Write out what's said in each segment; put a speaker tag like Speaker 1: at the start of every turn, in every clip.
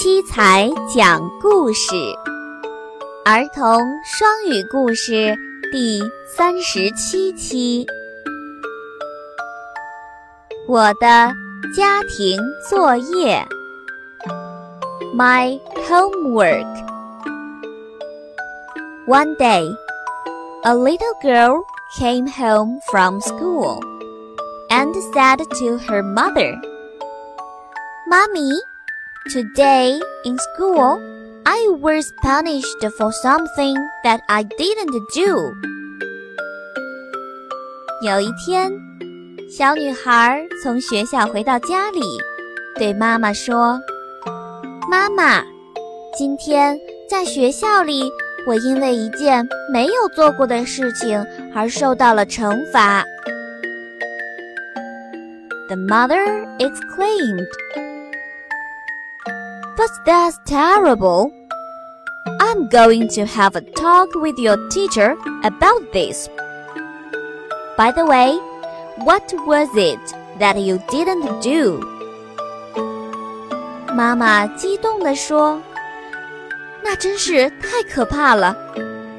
Speaker 1: 七彩讲故事，儿童双语故事第三十七期。我的家庭作业，My homework. One day, a little girl came home from school and said to her mother, "Mommy." Today in school, I was punished for something that I didn't do. 有一天，小女孩从学校回到家里，对妈妈说：“妈妈，今天在学校里，我因为一件没有做过的事情而受到了惩罚。” The mother exclaimed. But that's terrible. I'm going to have a talk with your teacher about this. By the way, what was it that you didn't do? 妈妈激动地说：“那真是太可怕了！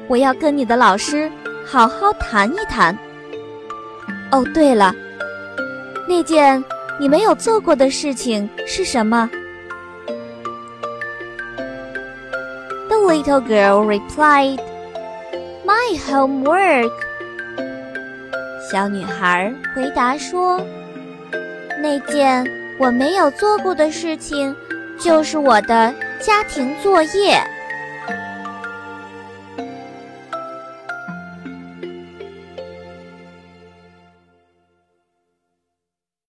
Speaker 1: 我要跟你的老师好好谈一谈。哦，对了，那件你没有做过的事情是什么？” Little girl replied, "My homework." 小女孩回答说：“那件我没有做过的事情，就是我的家庭作业。”